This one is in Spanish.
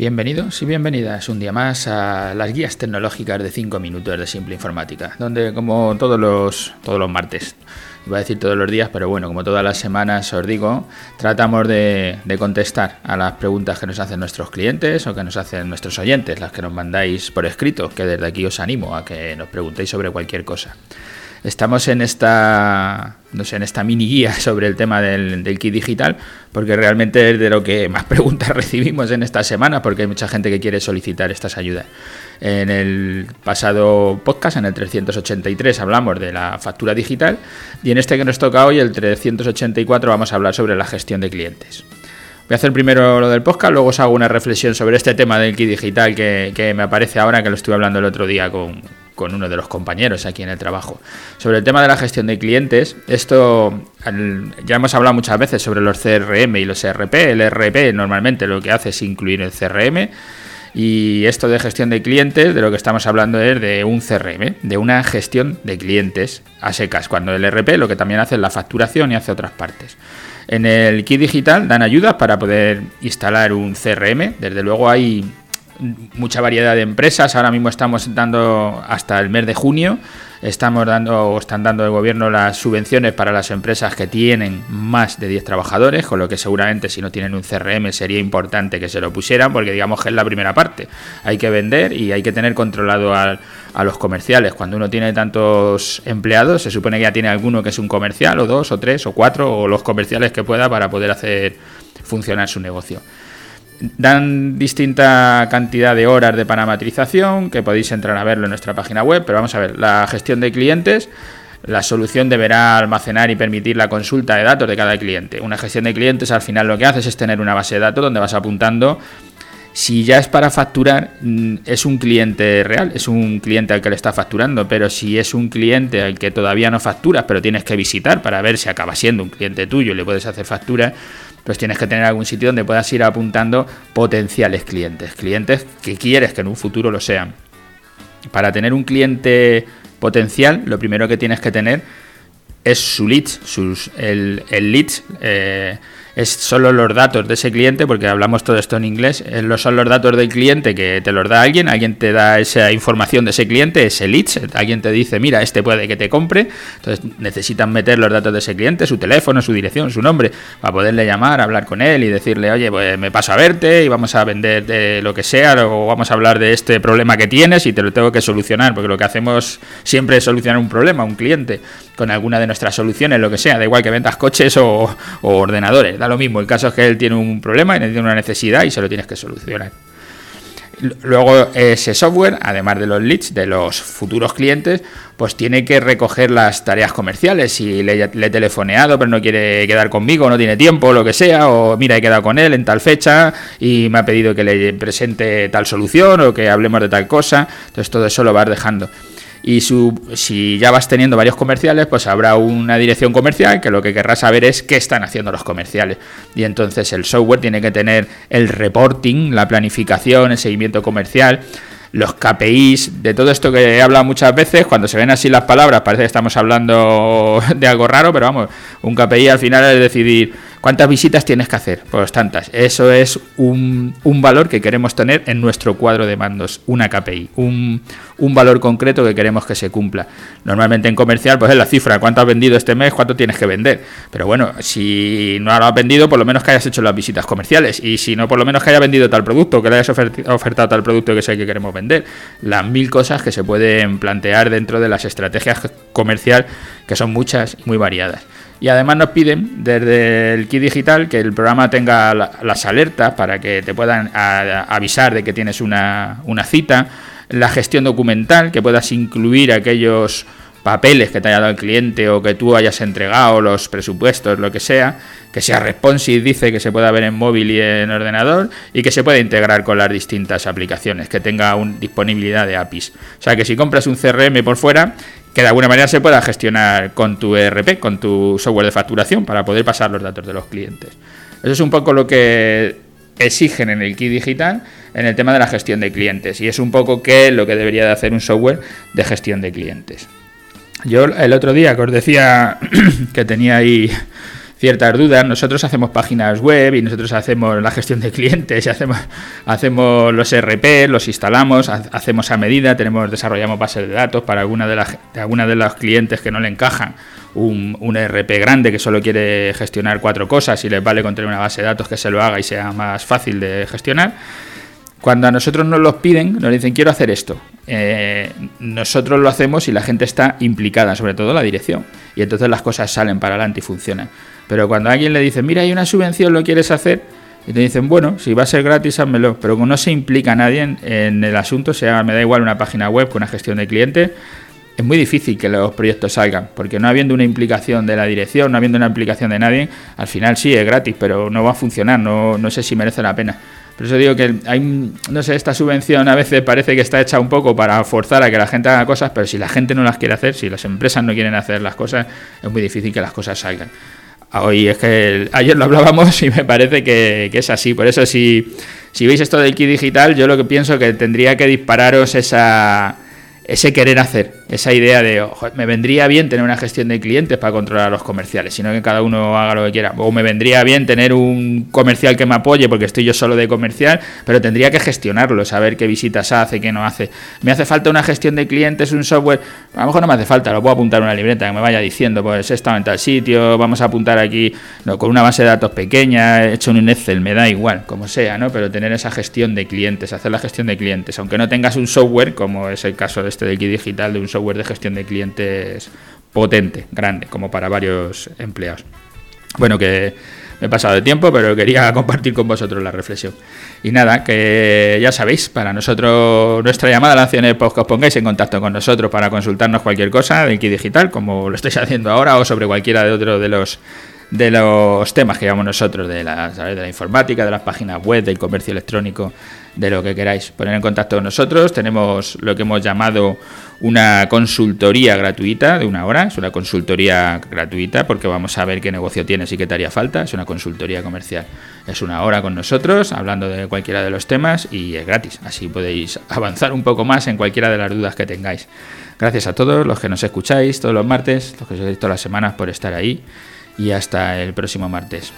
Bienvenidos y bienvenidas un día más a las guías tecnológicas de 5 minutos de Simple Informática, donde como todos los, todos los martes, iba a decir todos los días, pero bueno, como todas las semanas os digo, tratamos de, de, contestar a las preguntas que nos hacen nuestros clientes o que nos hacen nuestros oyentes, las que nos mandáis por escrito, que desde aquí os animo a que nos preguntéis sobre cualquier cosa. Estamos en esta, no sé, en esta mini guía sobre el tema del, del, kit digital, porque realmente es de lo que más preguntas recibimos en esta semana, porque hay mucha gente que quiere solicitar estas ayudas. En el pasado podcast, en el 383, hablamos de la factura digital, y en este que nos toca hoy, el 384, vamos a hablar sobre la gestión de clientes. Voy a hacer primero lo del podcast, luego os hago una reflexión sobre este tema del kit digital que, que me aparece ahora, que lo estuve hablando el otro día con, con uno de los compañeros aquí en el trabajo. Sobre el tema de la gestión de clientes, esto ya hemos hablado muchas veces sobre los CRM y los ERP. El ERP normalmente lo que hace es incluir el CRM. Y esto de gestión de clientes, de lo que estamos hablando es de un CRM, de una gestión de clientes a secas, cuando el ERP lo que también hace es la facturación y hace otras partes. En el kit digital dan ayudas para poder instalar un CRM. Desde luego hay mucha variedad de empresas. Ahora mismo estamos dando hasta el mes de junio, estamos dando o están dando el gobierno las subvenciones para las empresas que tienen más de 10 trabajadores, con lo que seguramente si no tienen un CRM sería importante que se lo pusieran, porque digamos que es la primera parte. Hay que vender y hay que tener controlado a, a los comerciales. Cuando uno tiene tantos empleados, se supone que ya tiene alguno que es un comercial, o dos, o tres, o cuatro, o los comerciales que pueda para poder hacer funcionar su negocio. Dan distinta cantidad de horas de parametrización, que podéis entrar a verlo en nuestra página web, pero vamos a ver, la gestión de clientes, la solución deberá almacenar y permitir la consulta de datos de cada cliente. Una gestión de clientes al final lo que haces es tener una base de datos donde vas apuntando si ya es para facturar, mm, es un cliente real, es un cliente al que le está facturando, pero si es un cliente al que todavía no facturas, pero tienes que visitar para ver si acaba siendo un cliente tuyo y le puedes hacer factura, pues tienes que tener algún sitio donde puedas ir apuntando potenciales clientes, clientes que quieres que en un futuro lo sean. Para tener un cliente potencial, lo primero que tienes que tener es su lead, sus, el, el lead. Eh, es solo los datos de ese cliente, porque hablamos todo esto en inglés, son los datos del cliente que te los da alguien, alguien te da esa información de ese cliente, ese leads, alguien te dice, mira, este puede que te compre, entonces necesitan meter los datos de ese cliente, su teléfono, su dirección, su nombre, para poderle llamar, hablar con él y decirle, oye, pues me paso a verte y vamos a vender de lo que sea, o vamos a hablar de este problema que tienes y te lo tengo que solucionar, porque lo que hacemos siempre es solucionar un problema, un cliente, con alguna de nuestras soluciones, lo que sea, da igual que vendas coches o, o ordenadores, da lo mismo. El caso es que él tiene un problema y tiene una necesidad y se lo tienes que solucionar. Luego ese software, además de los leads de los futuros clientes, pues tiene que recoger las tareas comerciales. Si le, le, he telefoneado pero no quiere quedar conmigo, no tiene tiempo, lo que sea, o mira, he quedado con él en tal fecha y me ha pedido que le presente tal solución o que hablemos de tal cosa. Entonces todo eso lo vas dejando y su, si ya vas teniendo varios comerciales, pues habrá una dirección comercial que lo que querrá saber es qué están haciendo los comerciales. Y entonces el software tiene que tener el reporting, la planificación, el seguimiento comercial, los KPIs, de todo esto que he hablado muchas veces, cuando se ven así las palabras parece que estamos hablando de algo raro, pero vamos, un KPI al final es decidir ¿Cuántas visitas tienes que hacer? Pues tantas. Eso es un, un, valor que queremos tener en nuestro cuadro de mandos, una KPI, un, un, valor concreto que queremos que se cumpla. Normalmente en comercial, pues es la cifra, cuánto has vendido este mes, cuánto tienes que vender. Pero bueno, si no lo has vendido, por lo menos que hayas hecho las visitas comerciales. Y si no, por lo menos que haya vendido tal producto, que le hayas ofertado tal producto que es el que queremos vender. Las mil cosas que se pueden plantear dentro de las estrategias comercial, que son muchas y muy variadas. Y además nos piden desde el kit digital que el programa tenga las alertas para que te puedan avisar de que tienes una, una cita, la gestión documental, que puedas incluir aquellos papeles que te haya dado el cliente o que tú hayas entregado, los presupuestos, lo que sea, que sea responsive, dice que se pueda ver en móvil y en ordenador y que se pueda integrar con las distintas aplicaciones, que tenga un, disponibilidad de APIs. O sea que si compras un CRM por fuera, que de alguna manera se pueda gestionar con tu ERP, con tu software de facturación, para poder pasar los datos de los clientes. Eso es un poco lo que exigen en el kit digital en el tema de la gestión de clientes y es un poco que lo que debería de hacer un software de gestión de clientes. Yo el otro día que os decía que tenía ahí ciertas dudas. Nosotros hacemos páginas web y nosotros hacemos la gestión de clientes, y hacemos, hacemos los RP, los instalamos, hacemos a medida, tenemos desarrollamos bases de datos para alguna de las de alguna de los clientes que no le encajan un, un RP grande que solo quiere gestionar cuatro cosas y les vale con tener una base de datos que se lo haga y sea más fácil de gestionar. Cuando a nosotros nos los piden, nos dicen quiero hacer esto. Eh, nosotros lo hacemos y la gente está implicada, sobre todo la dirección. Y entonces las cosas salen para adelante y funcionan. Pero cuando alguien le dice, mira, hay una subvención, ¿lo quieres hacer? Y te dicen, bueno, si va a ser gratis, házmelo. Pero como no se implica nadie en, el asunto, sea, me da igual una página web con una gestión de clientes, es muy difícil que los proyectos salgan, porque no habiendo una implicación de la dirección, no habiendo una implicación de nadie, al final sí es gratis, pero no va a funcionar, no sé si merece la pena. Por eso digo que hay, no sé, esta subvención a veces parece que está hecha un poco para forzar a que la gente haga cosas, pero si la gente no las quiere hacer, si las empresas no quieren hacer las cosas, es muy difícil que las cosas salgan. Hoy es que ayer lo hablábamos y me parece que, es así. Por eso si, si veis esto del kit digital, yo lo que pienso que tendría que dispararos esa ese querer hacer, esa idea de me vendría bien tener una gestión de clientes para controlar a los comerciales, sino que cada uno haga lo que quiera. O me vendría bien tener un comercial que me apoye porque estoy yo solo de comercial, pero tendría que gestionarlo, saber qué visitas hace, qué no hace. Me hace falta una gestión de clientes, un software. A lo mejor no me hace falta, lo puedo apuntar en una libreta que me vaya diciendo, pues he estado en tal sitio, vamos a apuntar aquí con una base de datos pequeña, he hecho un Excel, me da igual, como sea, ¿no? Pero tener esa gestión de clientes, hacer la gestión de clientes, aunque no tengas un software, como es el caso de este de kit digital, de un software de gestión de clientes potente, grande, como para varios empleados. Bueno, que me he pasado de tiempo, pero quería compartir con vosotros la reflexión. Y nada, que ya sabéis, para nosotros nuestra llamada la acción es que os pongáis en contacto con nosotros para consultarnos cualquier cosa del kit digital, como lo estáis haciendo ahora, o sobre cualquiera de otros de los de los temas que llevamos nosotros, de la, de la informática, de las páginas web, del comercio electrónico, de lo que queráis. Poner en contacto con nosotros. Tenemos lo que hemos llamado una consultoría gratuita de una hora. Es una consultoría gratuita porque vamos a ver qué negocio tienes y qué te haría falta. Es una consultoría comercial. Es una hora con nosotros hablando de cualquiera de los temas y es gratis. Así podéis avanzar un poco más en cualquiera de las dudas que tengáis. Gracias a todos los que nos escucháis todos los martes, los que os todas las semanas por estar ahí y hasta el próximo martes.